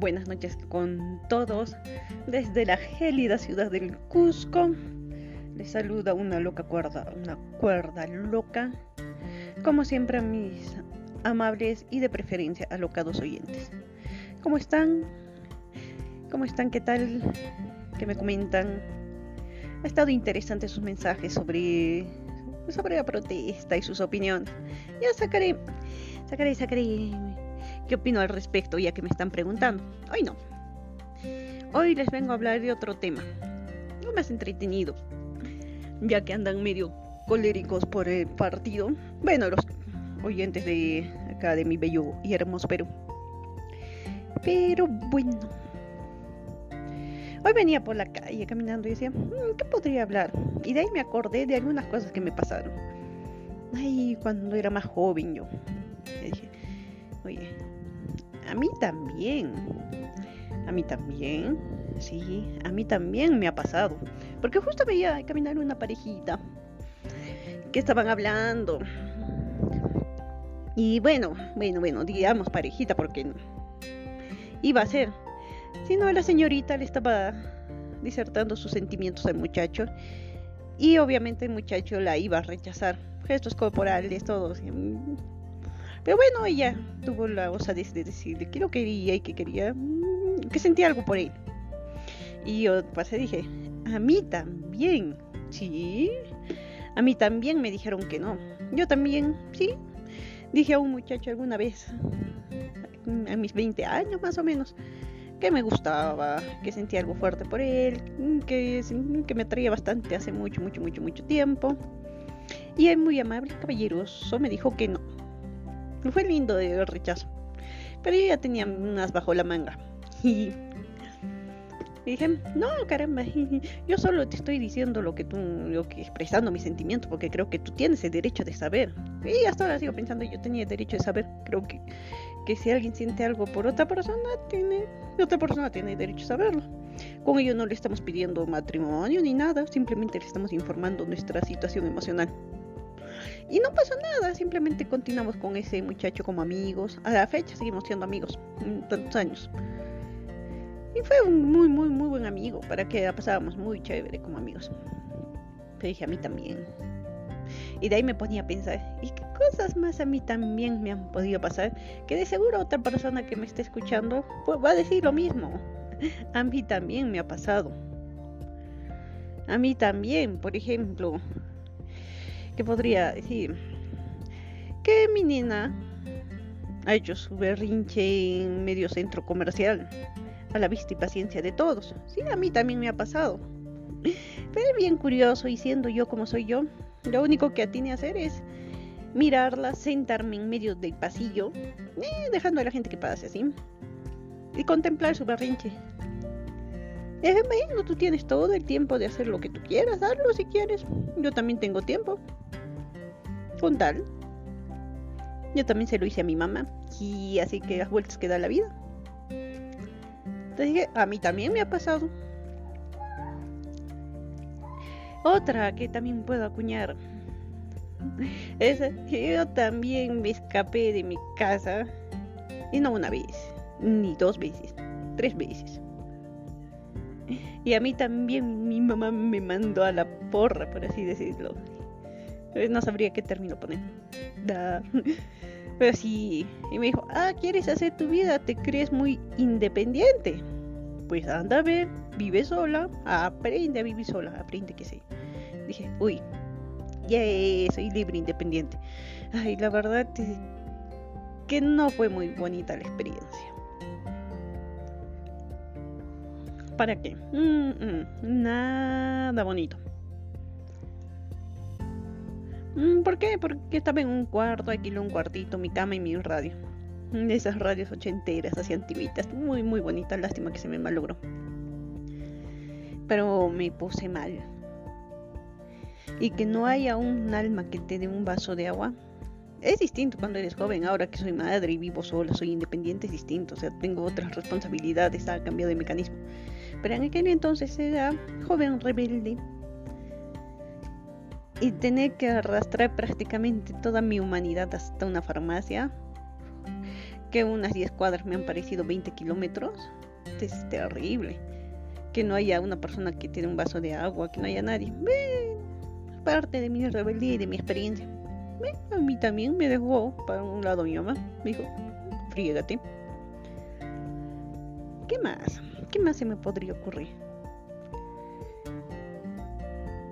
buenas noches con todos desde la gélida ciudad del Cusco. Les saluda una loca cuerda, una cuerda loca. Como siempre a mis amables y de preferencia alocados oyentes. ¿Cómo están? ¿Cómo están? ¿Qué tal? ¿Qué me comentan? Ha estado interesante sus mensajes sobre sobre la protesta y sus opiniones. Ya sacaré, sacaré, sacaré qué opino al respecto, ya que me están preguntando. Hoy no. Hoy les vengo a hablar de otro tema, no más entretenido, ya que andan medio coléricos por el partido. Bueno, los oyentes de acá de mi bello y hermoso Perú. Pero bueno. Hoy venía por la calle caminando y decía, mm, ¿qué podría hablar? Y de ahí me acordé de algunas cosas que me pasaron. Ay, cuando era más joven yo. dije, oye, a mí también. A mí también. Sí, a mí también me ha pasado. Porque justo veía caminar una parejita que estaban hablando. Y bueno, bueno, bueno, digamos parejita porque iba a ser. Si no, la señorita le estaba disertando sus sentimientos al muchacho y obviamente el muchacho la iba a rechazar. Gestos corporales, todos. Pero bueno, ella tuvo la osadía de decirle que lo quería y que quería, mm, que sentía algo por él. Y yo pasé dije, a mí también, sí, a mí también me dijeron que no. Yo también, sí, dije a un muchacho alguna vez, a mis 20 años más o menos, que me gustaba, que sentía algo fuerte por él, que, que me atraía bastante hace mucho, mucho, mucho, mucho tiempo. Y él muy amable, caballeroso, me dijo que no. Fue lindo el rechazo. Pero yo ya tenía unas bajo la manga. Y dije, no, caramba, yo solo te estoy diciendo lo que tú, lo que expresando mis sentimientos, porque creo que tú tienes el derecho de saber. Y hasta ahora sigo pensando, yo tenía el derecho de saber. Creo que que si alguien siente algo por otra persona, tiene, otra persona tiene derecho a saberlo. Con ello no le estamos pidiendo matrimonio ni nada, simplemente le estamos informando nuestra situación emocional. Y no pasa nada, simplemente continuamos con ese muchacho como amigos. A la fecha seguimos siendo amigos, tantos años. Y fue un muy, muy, muy buen amigo, para que la pasábamos muy chévere como amigos. Pero dije, a mí también. Y de ahí me ponía a pensar, ¿y qué cosas más a mí también me han podido pasar? Que de seguro otra persona que me esté escuchando pues, va a decir lo mismo. A mí también me ha pasado. A mí también, por ejemplo, ¿qué podría decir? Que mi nena ha hecho su berrinche en medio centro comercial, a la vista y paciencia de todos. Sí, a mí también me ha pasado. Pero bien curioso, y siendo yo como soy yo, lo único que atine a hacer es mirarla, sentarme en medio del pasillo, eh, dejando a la gente que pase así, y contemplar su berrinche. Es bueno, tú tienes todo el tiempo de hacer lo que tú quieras, hazlo si quieres. Yo también tengo tiempo. Yo también se lo hice a mi mamá. Y así que las vueltas que da la vida. Entonces dije, a mí también me ha pasado. Otra que también puedo acuñar es que yo también me escapé de mi casa. Y no una vez, ni dos veces, tres veces. Y a mí también mi mamá me mandó a la porra, por así decirlo. No sabría qué término poner. Pero sí, y me dijo, ah, ¿quieres hacer tu vida? ¿Te crees muy independiente? Pues anda a ver, vive sola, aprende a vivir sola, aprende que sé. Dije, uy, ya soy libre, independiente. Ay, la verdad es que no fue muy bonita la experiencia. ¿Para qué? Mm, mm, nada bonito. Mm, ¿Por qué? Porque estaba en un cuarto, alquilé un cuartito, mi cama y mi radio. Esas radios ochenteras, así antiguitas, muy, muy bonitas. Lástima que se me malogró. Pero me puse mal y que no haya un alma que te dé un vaso de agua. Es distinto cuando eres joven, ahora que soy madre y vivo sola, soy independiente, es distinto, o sea, tengo otras responsabilidades, ha cambiado de mecanismo. Pero en aquel entonces era joven rebelde y tener que arrastrar prácticamente toda mi humanidad hasta una farmacia que unas 10 cuadras me han parecido 20 kilómetros. Es terrible. Que no haya una persona que tiene un vaso de agua, que no haya nadie. parte de mi rebeldía y de mi experiencia. a mí también me dejó para un lado mi mamá. Me dijo, frígate. ¿Qué más? ¿Qué más se me podría ocurrir?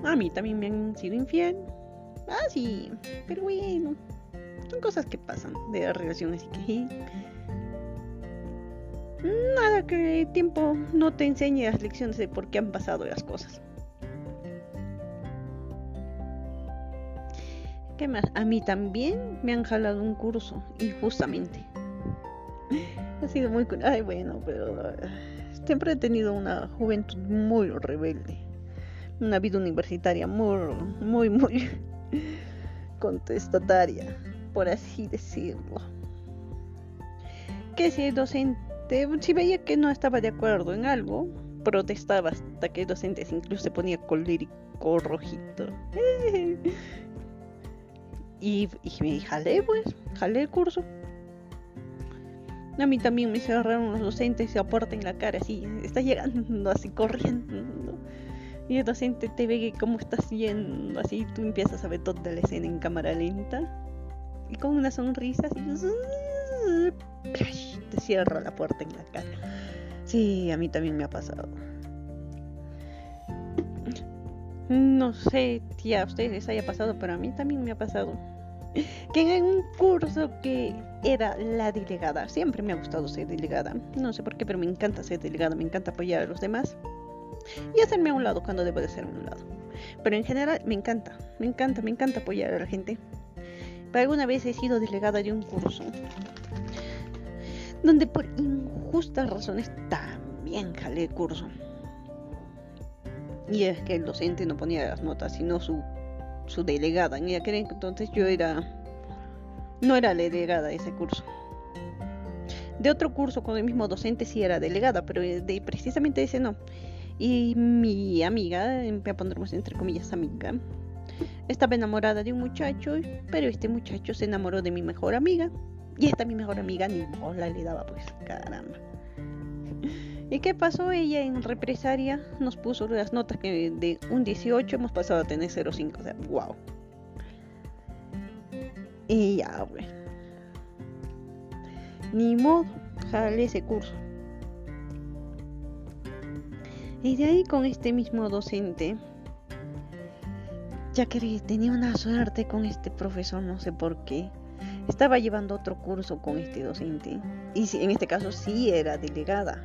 A mí también me han sido infiel. Ah, sí, pero bueno, son cosas que pasan de la relación, así que nada que el tiempo no te enseñe las lecciones de por qué han pasado las cosas. ¿Qué más? A mí también me han jalado un curso, injustamente. ha sido muy... Ay, bueno, pero siempre he tenido una juventud muy rebelde. Una vida universitaria muy, muy, muy contestataria por así decirlo. Que si el docente, si veía que no estaba de acuerdo en algo, protestaba hasta que el docente incluso se ponía colérico rojito. y, y me jalé, pues, jalé el curso. A mí también me cerraron los docentes y aporta en la cara, así, está llegando así corriendo. Y el docente te ve cómo estás yendo, así tú empiezas a ver toda la escena en cámara lenta y con una sonrisa así, te cierra la puerta en la cara. Sí, a mí también me ha pasado. No sé si a ustedes les haya pasado, pero a mí también me ha pasado. Que en un curso que era la delegada, siempre me ha gustado ser delegada. No sé por qué, pero me encanta ser delegada, me encanta apoyar a los demás y hacerme a un lado cuando debo de hacerme a un lado. Pero en general me encanta, me encanta, me encanta apoyar a la gente. Pero alguna vez he sido delegada de un curso donde por injustas razones también jalé el curso. Y es que el docente no ponía las notas, sino su, su delegada. En aquel entonces yo era. No era delegada de ese curso. De otro curso con el mismo docente sí era delegada, pero precisamente ese no. Y mi amiga, a ponernos entre comillas amiga, estaba enamorada de un muchacho, pero este muchacho se enamoró de mi mejor amiga. Y esta mi mejor amiga ni bola le daba, pues, caramba. ¿Y qué pasó? Ella en represaria nos puso las notas que de un 18 hemos pasado a tener 0,5. O sea, wow. Y ya, pues. Ni modo, jale ese curso. Y de ahí con este mismo docente ya que tenía una suerte con este profesor, no sé por qué. Estaba llevando otro curso con este docente. Y en este caso sí era delegada.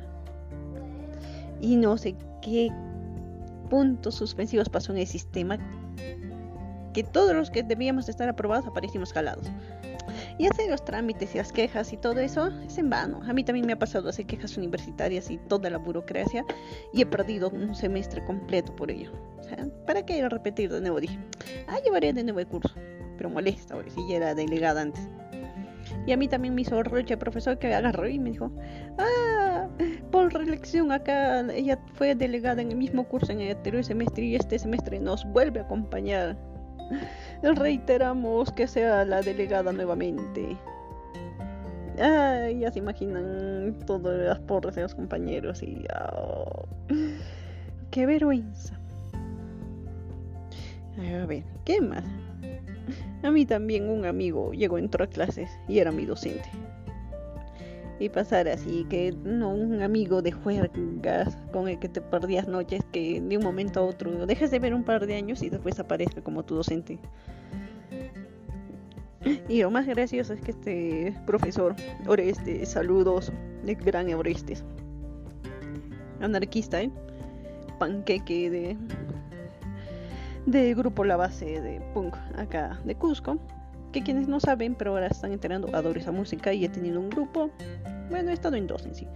Y no sé qué puntos suspensivos pasó en el sistema. Que todos los que debíamos estar aprobados aparecimos jalados. Y hacer los trámites y las quejas y todo eso es en vano. A mí también me ha pasado hacer quejas universitarias y toda la burocracia y he perdido un semestre completo por ello. ¿para qué repetir de nuevo? Dije, ah, llevaré de nuevo el curso. Pero molesta, porque si ya era delegada antes. Y a mí también me hizo roche el profesor que agarró y me dijo, ah, por reelección acá ella fue delegada en el mismo curso en el anterior semestre y este semestre nos vuelve a acompañar. Reiteramos que sea la delegada nuevamente. Ay, ya se imaginan todas las porras de los compañeros y... Oh, ¡Qué vergüenza! A ver, ¿qué más? A mí también un amigo llegó, entró a clases y era mi docente. Y pasar así, que no un amigo de juergas con el que te perdías noches, que de un momento a otro dejes de ver un par de años y después aparezca como tu docente. Y lo más gracioso es que este profesor, Orestes, saludos, de gran Orestes, anarquista, ¿eh? panqueque de del grupo La Base de Punk acá de Cusco. Que quienes no saben, pero ahora están enterando, adoro esa música y he tenido un grupo. Bueno, he estado en dos en sí.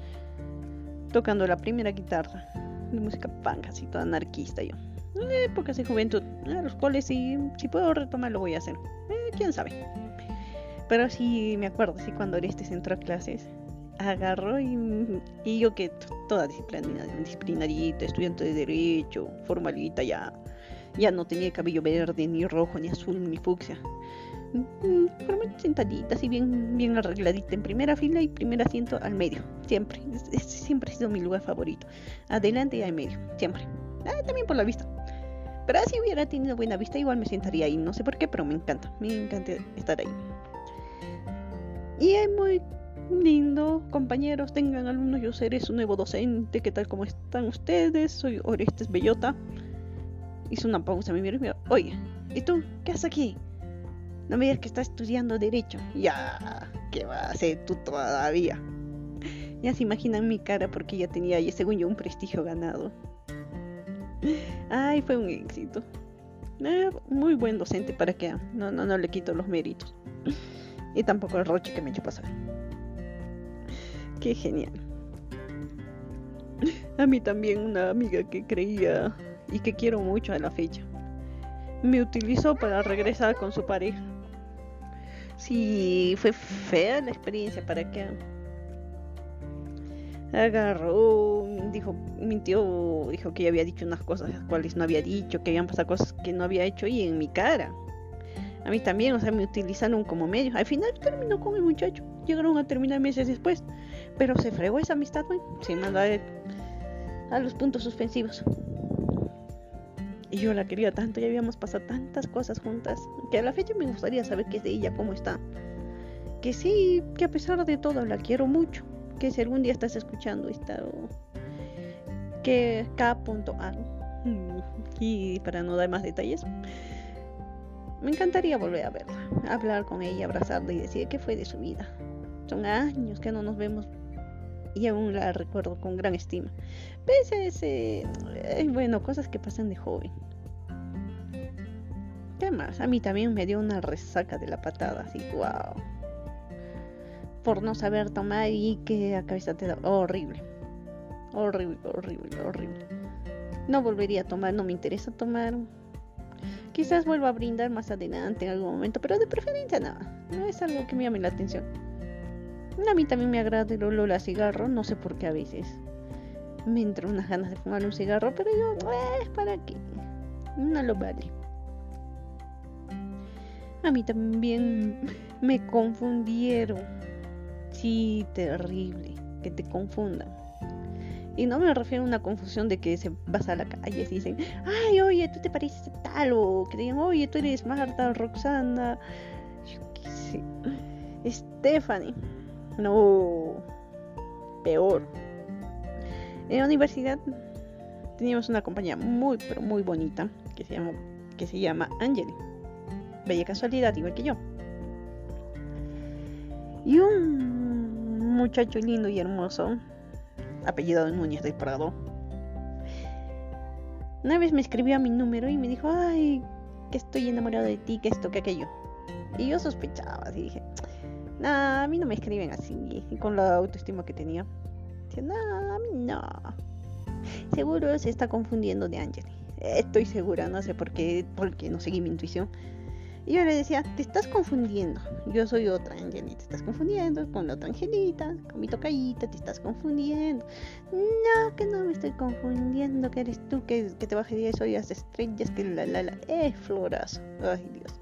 Tocando la primera guitarra de música punk, así toda anarquista yo. épocas de juventud, a los cuales si, si puedo retomar lo voy a hacer. Eh, quién sabe. Pero sí me acuerdo, sí, cuando Orestes entró a clases, agarró y, y yo que toda disciplinadita, estudiante de derecho, formalita ya ya no tenía cabello verde, ni rojo, ni azul, ni fucsia. Mm, sentadita, así bien, bien arregladita, en primera fila y primer asiento al medio, siempre. siempre ha sido mi lugar favorito. Adelante y al medio, siempre. Ah, también por la vista. Pero si hubiera tenido buena vista, igual me sentaría ahí. No sé por qué, pero me encanta. Me encanta estar ahí. Y es muy lindo, compañeros, tengan alumnos, yo seré su nuevo docente, ¿qué tal como están ustedes? Soy Orestes Bellota. Hizo una pausa, me miró y me oye, ¿y tú qué haces aquí? No me digas que estás estudiando Derecho. Ya, ¿qué va a hacer tú todavía? Ya se imaginan mi cara porque ya tenía, según yo, un prestigio ganado. Ay, fue un éxito. Eh, muy buen docente, ¿para qué? No, no, no le quito los méritos. Y tampoco el roche que me echó pasar. Qué genial. A mí también una amiga que creía y que quiero mucho a la fecha. Me utilizó para regresar con su pareja. Sí, fue fea la experiencia para que agarró, dijo, mintió, dijo que ya había dicho unas cosas las cuales no había dicho, que habían pasado cosas que no había hecho y en mi cara. A mí también, o sea, me utilizaron como medio. Al final terminó con el muchacho. Llegaron a terminar meses después. Pero se fregó esa amistad, güey. Se mandó a los puntos suspensivos. Y yo la quería tanto, ya habíamos pasado tantas cosas juntas, que a la fecha me gustaría saber qué es de ella, cómo está. Que sí, que a pesar de todo la quiero mucho. Que si algún día estás escuchando esta... que K.A. Y para no dar más detalles, me encantaría volver a verla, hablar con ella, abrazarla y decir qué fue de su vida. Son años que no nos vemos y aún la recuerdo con gran estima. Pese eh, bueno, cosas que pasan de joven. ¿Qué más? A mí también me dio una resaca de la patada, así, wow. Por no saber tomar y que a cabeza te da horrible. Horrible, horrible, horrible. No volvería a tomar, no me interesa tomar. Quizás vuelva a brindar más adelante en algún momento, pero de preferencia nada. No es algo que me llame la atención. A mí también me agrada el olor a cigarro, no sé por qué a veces. Me entran unas ganas de fumar un cigarro, pero yo, eh, ¿para qué? No lo vale. A mí también me confundieron. Sí, terrible, que te confundan. Y no me refiero a una confusión de que se vas a la calle y dicen, ay, oye, tú te pareces tal, o que digan, oye, tú eres Marta, Roxana, yo qué sé, Stephanie. No, peor. En la universidad teníamos una compañía muy, pero muy bonita que se llama, que se llama Angeli. Bella casualidad, igual que yo. Y un muchacho lindo y hermoso, apellido Núñez del Prado, una vez me escribió a mi número y me dijo, ay, que estoy enamorado de ti, que esto, que aquello. Y yo sospechaba, así dije, Nah, a mí no me escriben así, con la autoestima que tenía. nah, a mí no. Seguro se está confundiendo de Angeli. Estoy segura, no sé por qué, porque no seguí mi intuición. Y yo le decía, te estás confundiendo. Yo soy otra Angelita, te estás confundiendo con la otra Angelita, con mi tocayita, te estás confundiendo. No, que no me estoy confundiendo, que eres tú, que, que te bajaría y soy las estrellas, que la la la. Eh, florazo. Ay, Dios.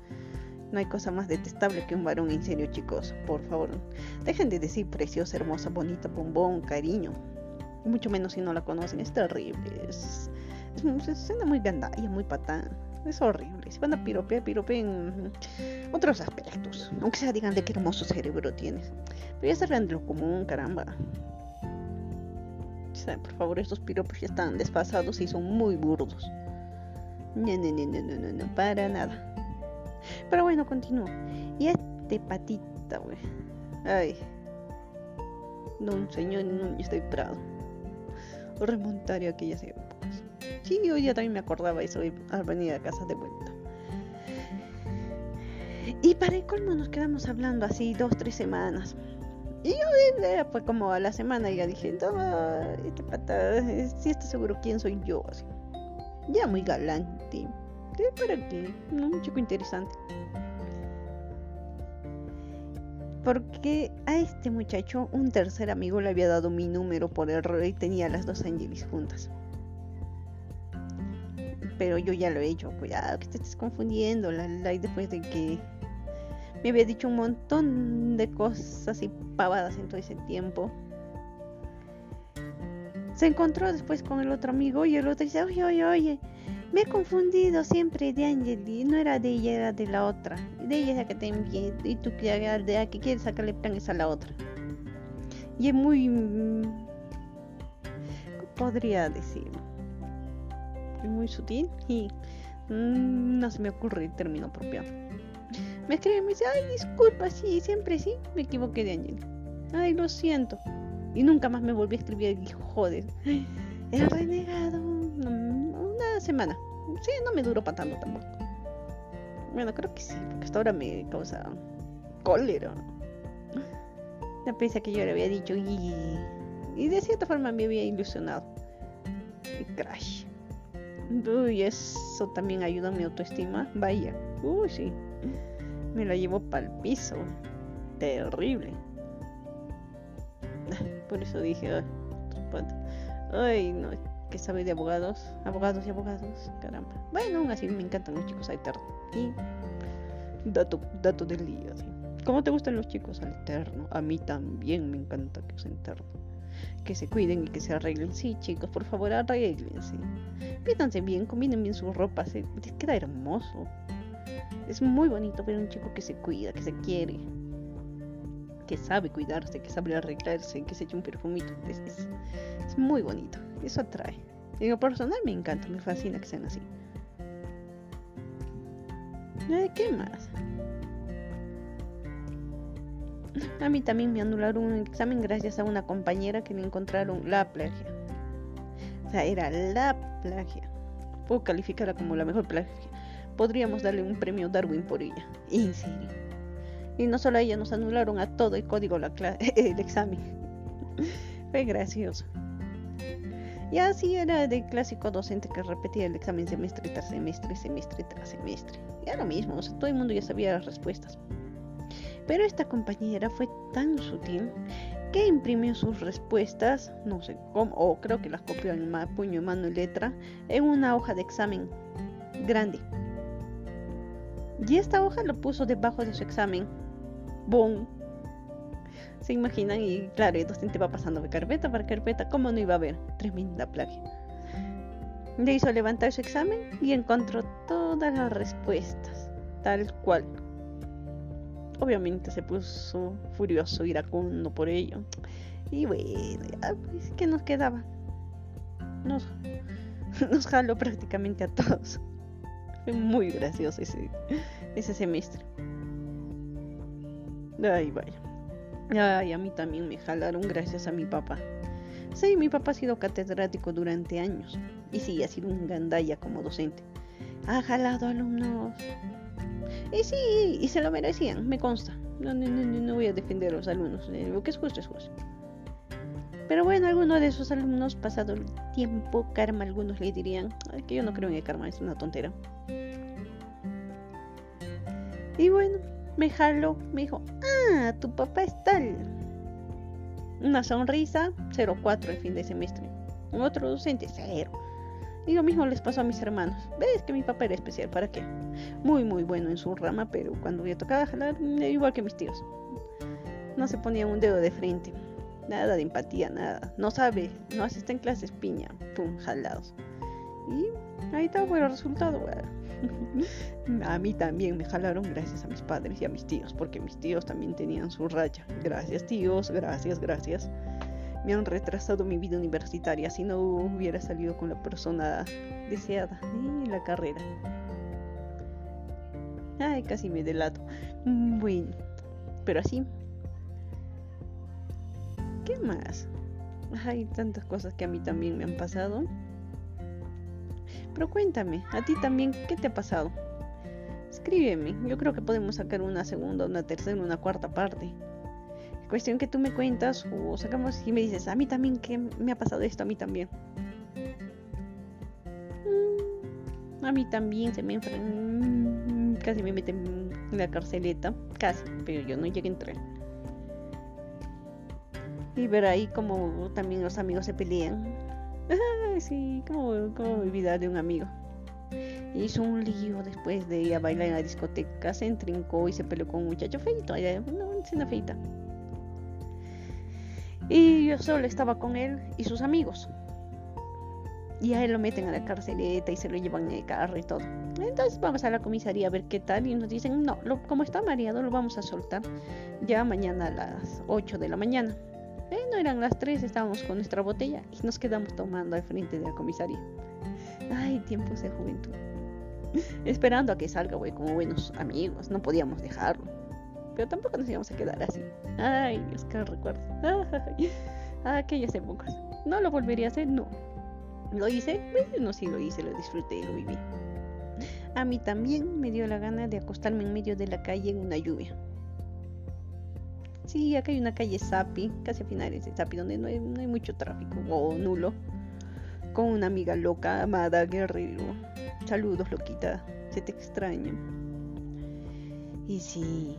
No hay cosa más detestable que un varón en serio, chicos. Por favor, dejen de decir preciosa, hermosa, bonita, bombón, cariño. Mucho menos si no la conocen. Es terrible. Es, es, suena muy gandalla, muy patán. Es horrible. Si van a piropear, piropeen otros aspectos. Aunque sea digan de qué hermoso cerebro tienes. Pero ya salgan de lo común, caramba. por favor, estos piropos ya están desfasados y son muy burdos. No, no, no, no, no, no, para nada. Pero bueno, continúo. Y este patita, güey. Ay. un Señor no estoy Prado. Remontaría aquellas épocas. Sí, hoy ya también me acordaba eso al venir a casa de vuelta. Y para el colmo nos quedamos hablando así dos, tres semanas. Y yo fue como a la semana ya dije, no, este pata, si está seguro quién soy yo. Así. Ya muy galante ¿Para qué? Un chico interesante. Porque a este muchacho un tercer amigo le había dado mi número por error y tenía las dos Angelis juntas. Pero yo ya lo he hecho, cuidado que te estés confundiendo, la, después de que Me había dicho un montón de cosas y pavadas en todo ese tiempo. Se encontró después con el otro amigo y el otro dice, oye, oye, oye, me he confundido siempre de Angeli, no era de ella, era de la otra. De ella es la que te envié y tú que de que quieres sacarle planes a la otra. Y es muy... Mm, ¿Cómo podría decirlo? Es muy sutil y mm, no se me ocurre el término propio. Me escribe y me dice, ay, disculpa, sí, siempre sí, me equivoqué de Angeli. Ay, lo siento. Y nunca más me volví a escribir y joder. El renegado. Una semana. Sí, no me duró para tanto tampoco. Bueno, creo que sí, porque hasta ahora me causa cólera. La pese que yo le había dicho y, y de cierta forma me había ilusionado. Y crash. Uy, eso también ayuda a mi autoestima. Vaya. Uy, sí. Me la llevo para el piso. Terrible. Por eso dije, ay, no, que sabe de abogados, abogados y abogados, caramba. Bueno, aún así me encantan los chicos eterno. Y dato, dato del día, ¿Cómo te gustan los chicos al eterno? A mí también me encanta que sean eternos. Que se cuiden y que se arreglen. Sí, chicos, por favor, arreglense. Pídanse bien, combinen bien sus ropas. Les queda hermoso. Es muy bonito ver un chico que se cuida, que se quiere que sabe cuidarse, que sabe arreglarse, que se echa un perfumito. Es, muy bonito, eso atrae. En lo personal me encanta, me fascina que sean así. ¿Qué más? A mí también me anularon un examen gracias a una compañera que me encontraron la plagia. O sea, era la plagia. Puedo calificarla como la mejor plagia. Podríamos darle un premio Darwin por ella. En serio. Y no solo a ella, nos anularon a todo el código la el examen. Fue gracioso. Y así era de clásico docente que repetía el examen semestre tras semestre, semestre tras semestre. Y era lo mismo, todo el mundo ya sabía las respuestas. Pero esta compañera fue tan sutil que imprimió sus respuestas, no sé cómo, o creo que las copió en puño, mano y letra, en una hoja de examen grande. Y esta hoja lo puso debajo de su examen boom. Se imaginan y claro, el docente va pasando de carpeta para carpeta, ¿cómo no iba a haber? Tremenda plagia. Le hizo levantar su examen y encontró todas las respuestas, tal cual. Obviamente se puso furioso, iracundo por ello. Y bueno, pues, ¿qué nos quedaba? Nos, nos jaló prácticamente a todos. Fue muy gracioso ese, ese semestre. Ay, vaya. Ay, a mí también me jalaron gracias a mi papá. Sí, mi papá ha sido catedrático durante años y sí, ha sido un gandaya como docente. Ha jalado alumnos. Y sí, y se lo merecían, me consta. No, no, no, no voy a defender a los alumnos. Eh, lo que es justo es justo. Pero bueno, algunos de esos alumnos, pasado el tiempo, karma, algunos le dirían, que yo no creo en el karma, es una tontera. Y bueno, me jaló, me dijo, ah, tu papá es tal. Una sonrisa, 0,4 el fin de semestre. Otro docente, 0. Y lo mismo les pasó a mis hermanos. Ves que mi papá era especial, ¿para qué? Muy, muy bueno en su rama, pero cuando yo tocaba jalar, igual que mis tíos. No se ponía un dedo de frente. Nada de empatía, nada. No sabe, no asiste en clases, piña. Pum, jalados. Y ahí estaba el resultado, a mí también me jalaron gracias a mis padres y a mis tíos, porque mis tíos también tenían su raya. Gracias tíos, gracias, gracias. Me han retrasado mi vida universitaria si no hubiera salido con la persona deseada en la carrera. Ay, casi me delato. Bueno, pero así. ¿Qué más? Hay tantas cosas que a mí también me han pasado. Pero cuéntame, ¿a ti también qué te ha pasado? Escríbeme, yo creo que podemos sacar una segunda, una tercera, una cuarta parte. Cuestión que tú me cuentas o sacamos y me dices, a mí también que me ha pasado esto, a mí también. Mm, a mí también se me casi me meten en la carceleta, casi, pero yo no llegué a entrar. Y ver ahí como también los amigos se pelean sí, como, como olvidar de un amigo. Hizo un lío después de ir a bailar en la discoteca, se entrincó y se peleó con un muchacho feito, una escena feita. Y yo solo estaba con él y sus amigos. Y a él lo meten a la carceleta y se lo llevan en el carro y todo. Entonces vamos a la comisaría a ver qué tal. Y nos dicen, no, lo, como está mareado, lo vamos a soltar ya mañana a las 8 de la mañana. No eran las 3, estábamos con nuestra botella y nos quedamos tomando al frente de la comisaría. Ay, tiempos de juventud. Esperando a que salga, güey, como buenos amigos. No podíamos dejarlo. Pero tampoco nos íbamos a quedar así. Ay, Dios, qué recuerdo. Ay, aquellas épocas. ¿No lo volvería a hacer? No. ¿Lo hice? no, sí lo hice, lo disfruté, lo viví. A mí también me dio la gana de acostarme en medio de la calle en una lluvia. Sí, acá hay una calle Sapi, casi a finales de Sapi, donde no hay, no hay mucho tráfico o nulo. Con una amiga loca, amada, guerrero. Saludos, loquita. Se te extraña. Y sí.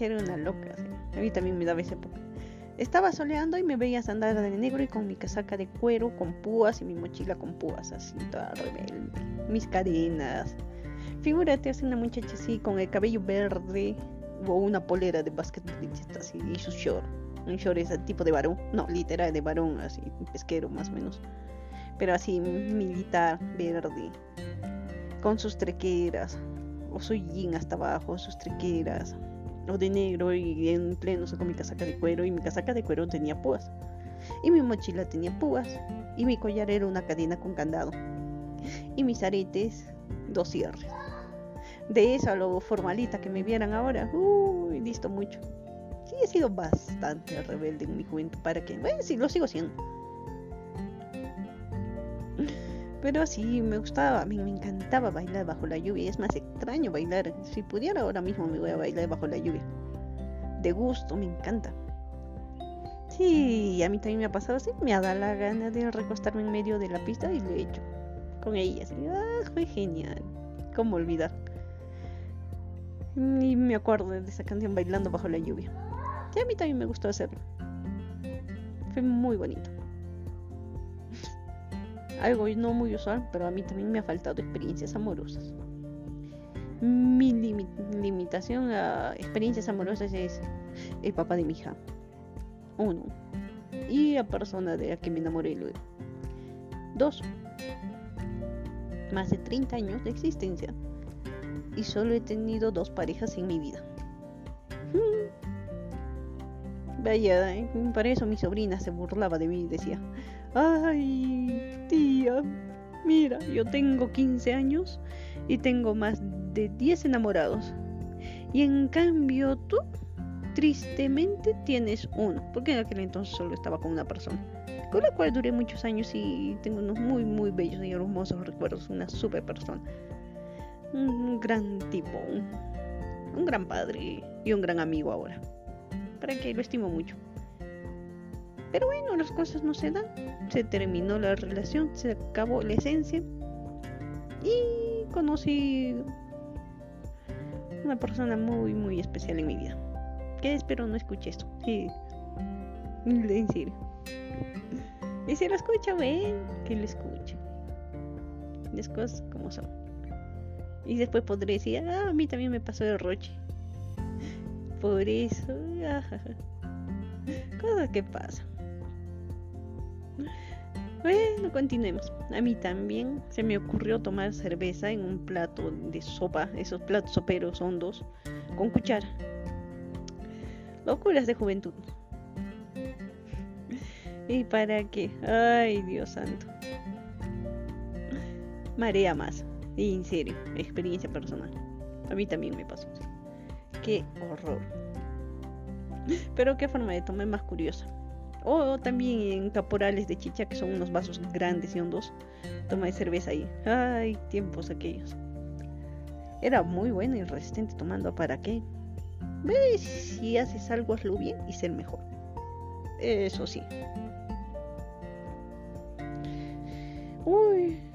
Era una loca, A mí también me daba esa época. Estaba soleando y me veías andar de negro y con mi casaca de cuero con púas y mi mochila con púas, así toda rebelde. Mis cadenas. Figúrate, así una muchacha así con el cabello verde o una polera de basquetbolista así y su short. Un short ese tipo de varón, no, literal de varón, así, pesquero más o menos. Pero así militar, verde. Con sus trequeras. O su jean hasta abajo, sus trequeras o de negro y en pleno con mi casaca de cuero y mi casaca de cuero tenía púas y mi mochila tenía púas y mi collar era una cadena con candado y mis aretes dos cierres. De eso a lo formalita que me vieran ahora, uy, listo mucho. Sí, he sido bastante rebelde en mi juventud para que, bueno, sí, lo sigo siendo. Pero sí, me gustaba, mí me encantaba bailar bajo la lluvia. Es más extraño bailar. Si pudiera ahora mismo me voy a bailar bajo la lluvia. De gusto, me encanta. Sí, a mí también me ha pasado así. Me ha dado la gana de recostarme en medio de la pista y lo he hecho. Con ella, así. Ah, fue genial. ¿Cómo olvidar? Y me acuerdo de esa canción bailando bajo la lluvia. Y a mí también me gustó hacerlo. Fue muy bonito algo no muy usual, pero a mí también me ha faltado experiencias amorosas. Mi limitación a experiencias amorosas es el papá de mi hija. Uno. Y la persona de la que me enamoré luego. Dos. Más de 30 años de existencia. Y solo he tenido dos parejas en mi vida. Hmm. Vaya, ¿eh? para eso mi sobrina se burlaba de mí y decía, ay, tía, mira, yo tengo 15 años y tengo más de 10 enamorados. Y en cambio tú, tristemente, tienes uno, porque en aquel entonces solo estaba con una persona, con la cual duré muchos años y tengo unos muy, muy bellos y hermosos recuerdos, una super persona. Un gran tipo, un, gran padre y un gran amigo ahora. Para que lo estimo mucho. Pero bueno, las cosas no se dan. Se terminó la relación, se acabó la esencia. Y conocí una persona muy, muy especial en mi vida. Que espero no escuche esto. Sí. En serio. Y si lo escucha, ven, que lo escuche. Las cosas como son. Y después podré decir, ah, a mí también me pasó el roche. Por eso, cosas que pasan. Bueno, continuemos. A mí también se me ocurrió tomar cerveza en un plato de sopa, esos platos soperos hondos, con cuchara. Locuras de juventud. ¿Y para qué? Ay, Dios santo. Marea más. Y en serio, experiencia personal. A mí también me pasó. Qué horror. Pero qué forma de tomar más curiosa. O también en caporales de chicha, que son unos vasos grandes y hondos. Toma de cerveza ahí. Ay, tiempos aquellos. Era muy bueno y resistente tomando. ¿Para qué? ¿Ves? Si haces algo, hazlo bien y ser mejor. Eso sí. Uy.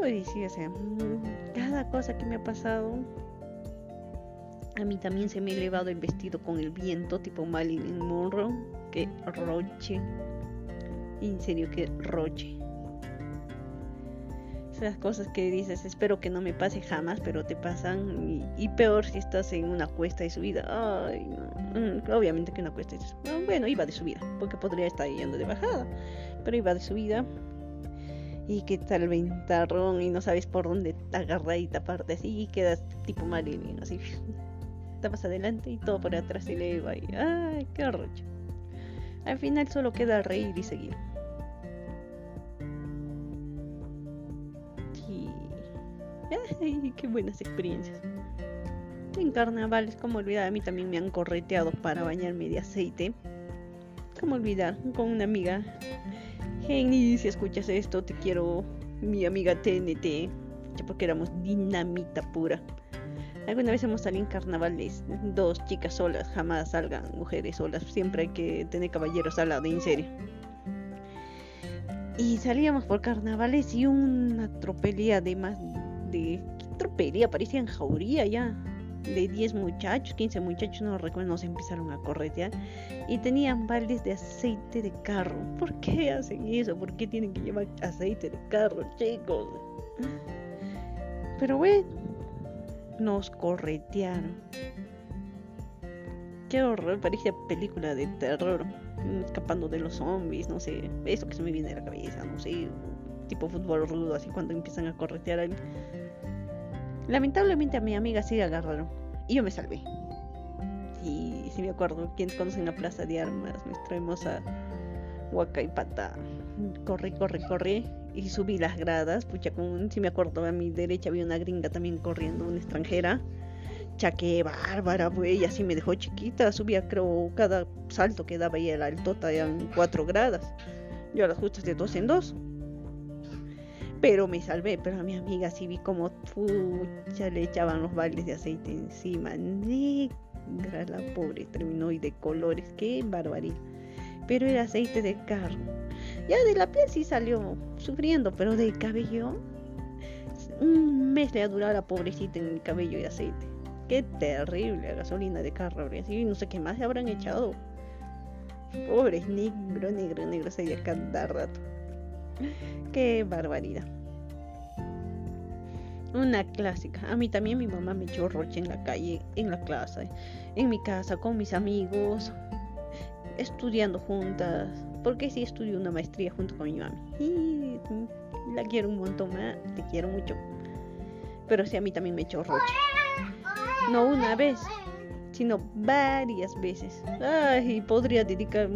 O sea, cada cosa que me ha pasado a mí también se me ha elevado el vestido con el viento, tipo Marilyn Monroe. Que roche. En serio, que roche. Esas cosas que dices, espero que no me pase jamás, pero te pasan. Y, peor si estás en una cuesta de subida. Ay, no. Mm, obviamente que una cuesta de subida. Bueno, iba de subida, porque podría estar yendo de bajada. Pero iba de subida. Y qué tal ventarrón y no sabes por dónde agarrar y taparte así y quedas tipo Marilyn, así. Tapas adelante y todo por atrás y le va. Y, ay, qué arrocho. Al final solo queda reír y seguir. Ay, qué buenas experiencias. En carnavales, como olvidar, a mí también me han correteado para bañarme de aceite. Como olvidar, con una amiga. Jenny, si escuchas esto, te quiero, mi amiga TNT, porque éramos dinamita pura. Alguna vez hemos salido en carnavales, dos chicas solas, jamás salgan mujeres solas, siempre hay que tener caballeros al lado, en serio. Y salíamos por carnavales y una tropelía de más de ¿qué tropelía, parecían jauría ya. De 10 muchachos, 15 muchachos, no recuerdo, nos empezaron a corretear y tenían baldes de aceite de carro. ¿Por qué hacen eso? ¿Por qué tienen que llevar aceite de carro, chicos? Pero bueno, nos corretearon. Qué horror, parecía película de terror, escapando de los zombies, no sé, eso que se me viene a la cabeza, no sé, tipo fútbol rudo, así cuando empiezan a corretear a Lamentablemente a mi amiga sí agarraron y yo me salvé. Y si me acuerdo, quienes conocen la Plaza de Armas, nuestra hermosa Huaca y Pata, corrí, corrí, corrí y subí las gradas. Pucha, con, si me acuerdo, a mi derecha había una gringa también corriendo, una extranjera. Chaque bárbara, güey, así me dejó chiquita. Subía, creo, cada salto que daba y el altota eran cuatro gradas. Yo a las justas de dos en dos pero me salvé. Pero a mi amiga sí vi como pucha le echaban los baldes de aceite encima. Negra la pobre, terminó y de colores, qué barbaridad. Pero era aceite de carro. Ya de la piel sí salió sufriendo, pero del cabello, un mes le ha durado la pobrecita en el cabello y aceite. Qué terrible, gasolina de carro. Así no sé qué más se habrán echado. Pobres, negro, negro, negro, se cada rato. Qué barbaridad. Una clásica. A mí también mi mamá me echó roche en la calle, en la clase, en mi casa, con mis amigos, estudiando juntas. Porque sí estudié una maestría junto con mi mamá. Y la quiero un montón más, te quiero mucho. Pero sí a mí también me echó roche. No una vez, sino varias veces. Ay, podría dedicar,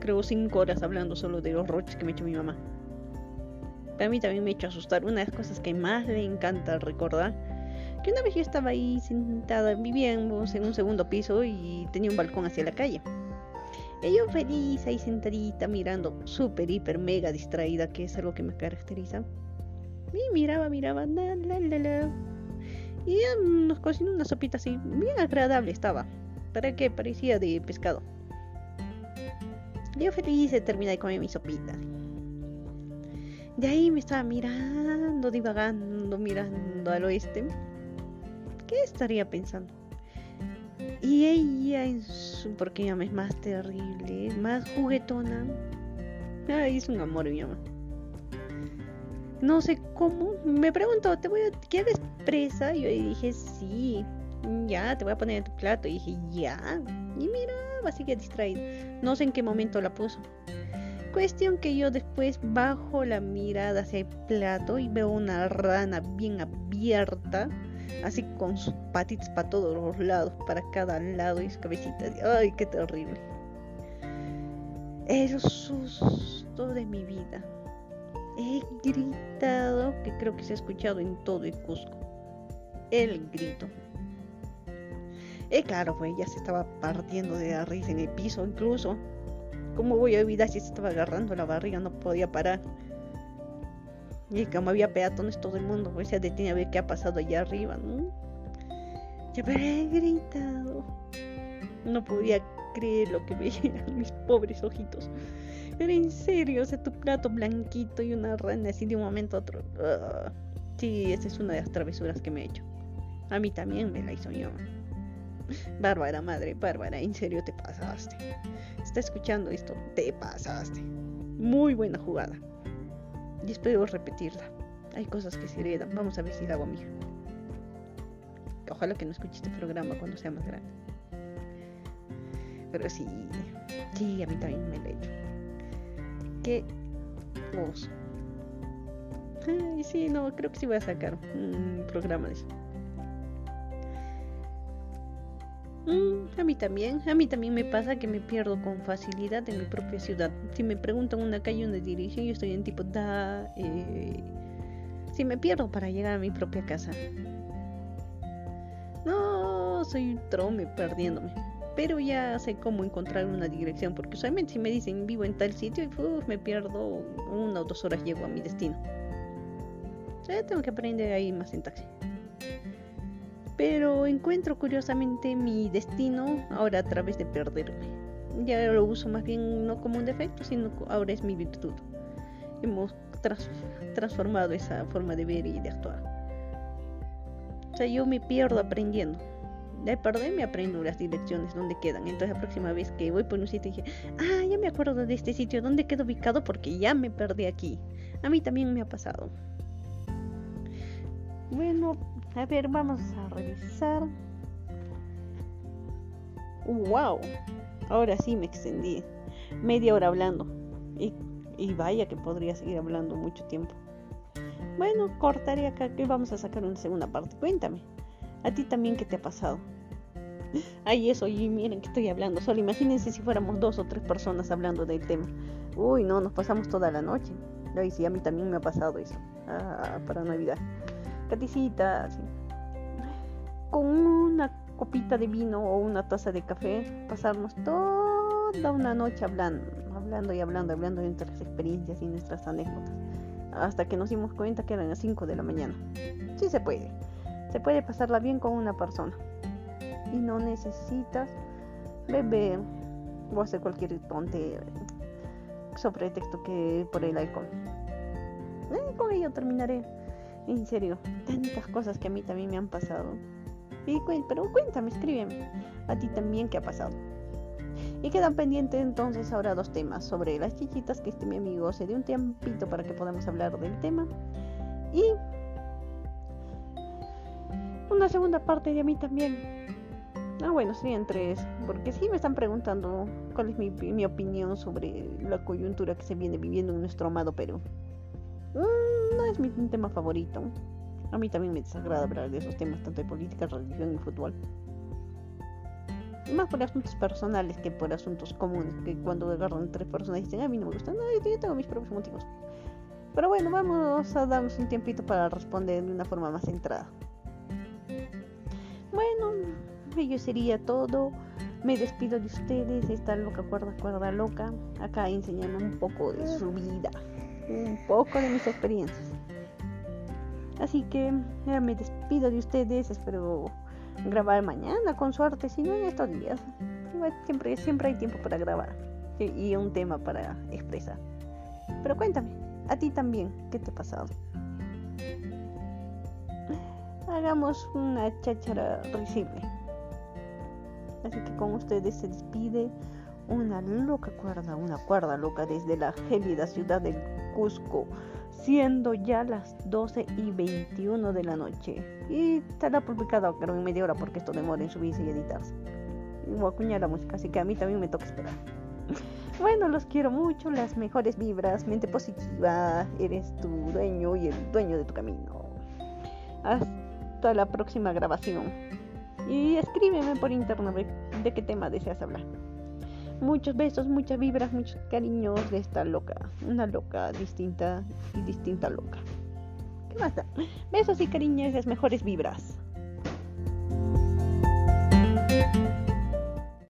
creo, cinco horas hablando solo de los roches que me echó mi mamá a mí también me ha hecho asustar. Una de las cosas que más le encanta recordar, que una vez yo estaba ahí sentada, vivíamos en un segundo piso y tenía un balcón hacia la calle. Y yo feliz ahí sentadita mirando, súper, hiper, mega distraída, que es algo que me caracteriza. Y miraba, miraba, la, la, la. Y nos cocinó una sopita así, bien agradable estaba. ¿Para qué? Parecía de pescado. Yo feliz de terminar de comer mi sopita. De ahí me estaba mirando, divagando, mirando al oeste. ¿Qué estaría pensando? Y ella en su porque ella es más terrible, más juguetona. Ay, es un amor mi mamá. No sé cómo. Me preguntó, ¿te voy a, ¿quieres presa? Y yo dije, sí. Ya, te voy a poner en tu plato. Y dije, ya. Y mira, así que distraída. No sé en qué momento la puso. Cuestión que yo después bajo la mirada hacia el plato y veo una rana bien abierta, así con sus patitas para todos los lados, para cada lado y su cabecita. ¡Ay, qué terrible! El susto de mi vida. He gritado, que creo que se ha escuchado en todo el Cusco. El grito. Y claro, pues ya se estaba partiendo de la risa en el piso incluso. ¿Cómo voy a olvidar si se estaba agarrando la barriga? No podía parar. Y como había peatones, todo el mundo pues, se detenía a ver qué ha pasado allá arriba, ¿no? Ya he gritado. No podía creer lo que veían mis pobres ojitos. Pero en serio, o sea, tu plato blanquito y una rana así de un momento a otro. Sí, esa es una de las travesuras que me he hecho. A mí también me la hizo yo. Bárbara, madre, Bárbara, en serio te pasaste. Está escuchando esto, te pasaste. Muy buena jugada. Y espero repetirla. hay cosas que se heredan. Vamos a ver si la hago a mi hija. Ojalá que no escuche este programa cuando sea más grande. Pero sí, sí, a mí también me lo he hecho. Qué oso. Ay, sí, no, creo que sí voy a sacar un programa de eso. Mm, a mí también, a mí también me pasa que me pierdo con facilidad en mi propia ciudad. Si me preguntan una calle, una dirección, yo estoy en tipo da. Eh, si me pierdo para llegar a mi propia casa. No, soy un trome perdiéndome. Pero ya sé cómo encontrar una dirección, porque usualmente si me dicen vivo en tal sitio, uf, me pierdo una o dos horas llego a mi destino. Ya tengo que aprender ahí más sintaxis pero encuentro curiosamente mi destino ahora a través de perderme. Ya lo uso más bien no como un defecto, sino ahora es mi virtud. Hemos transformado esa forma de ver y de actuar. O sea, yo me pierdo aprendiendo. De perderme aprendo las direcciones donde quedan. Entonces la próxima vez que voy por un sitio dije, ah, ya me acuerdo de este sitio, ¿dónde quedo ubicado? Porque ya me perdí aquí. A mí también me ha pasado. Bueno, a ver, vamos a revisar. ¡Wow! Ahora sí me extendí. Media hora hablando. Y, y vaya que podría seguir hablando mucho tiempo. Bueno, cortaré acá que vamos a sacar una segunda parte. Cuéntame. ¿A ti también qué te ha pasado? Ay, eso, y miren que estoy hablando. Solo imagínense si fuéramos dos o tres personas hablando del tema. Uy, no, nos pasamos toda la noche. Ay, sí, a mí también me ha pasado eso. Ah, para Navidad caticita, así. Con una copita de vino o una taza de café, pasarnos toda una noche hablando, hablando y hablando, hablando de nuestras experiencias y nuestras anécdotas, hasta que nos dimos cuenta que eran las 5 de la mañana. Sí se puede, se puede pasarla bien con una persona y no necesitas beber o hacer cualquier tonte sobre texto que por el alcohol. Eh, con ello terminaré. En serio, tantas cosas que a mí también me han pasado. Pero cuéntame, escríbeme. A ti también qué ha pasado. Y quedan pendientes entonces ahora dos temas sobre las chichitas que este mi amigo se dio un tiempito para que podamos hablar del tema. Y una segunda parte de a mí también. Ah, bueno, serían tres, porque sí me están preguntando cuál es mi, mi opinión sobre la coyuntura que se viene viviendo en nuestro amado Perú. Mm, no es mi tema favorito. A mí también me desagrada hablar de esos temas, tanto de política, religión y fútbol. Más por asuntos personales que por asuntos comunes, que cuando agarran tres personas dicen, a mí no me gusta, no, yo tengo mis propios motivos. Pero bueno, vamos a darnos un tiempito para responder de una forma más centrada. Bueno, ello sería todo. Me despido de ustedes, esta loca cuerda, cuerda loca, acá enseñando un poco de su vida un poco de mis experiencias. Así que me despido de ustedes, espero grabar mañana con suerte, si no en estos días. siempre, siempre hay tiempo para grabar y, un tema para expresar. Pero cuéntame, a ti también, ¿qué te ha pasado? Hagamos una cháchara risible. Así que con ustedes se despide una loca cuerda, una cuerda loca desde la gélida ciudad de Cusco, siendo ya las 12 y 21 de la noche. Y estará publicado creo en media hora porque esto demora en subirse y editarse. Y voy a acuñar la música, así que a mí también me toca esperar. Bueno, los quiero mucho, las mejores vibras, mente positiva, eres tu dueño y el dueño de tu camino. Hasta la próxima grabación. Y escríbeme por internet de qué tema deseas hablar. Muchos besos, muchas vibras, muchos cariños de esta loca. Una loca distinta y distinta loca. ¿Qué más da? Besos y cariños, las mejores vibras.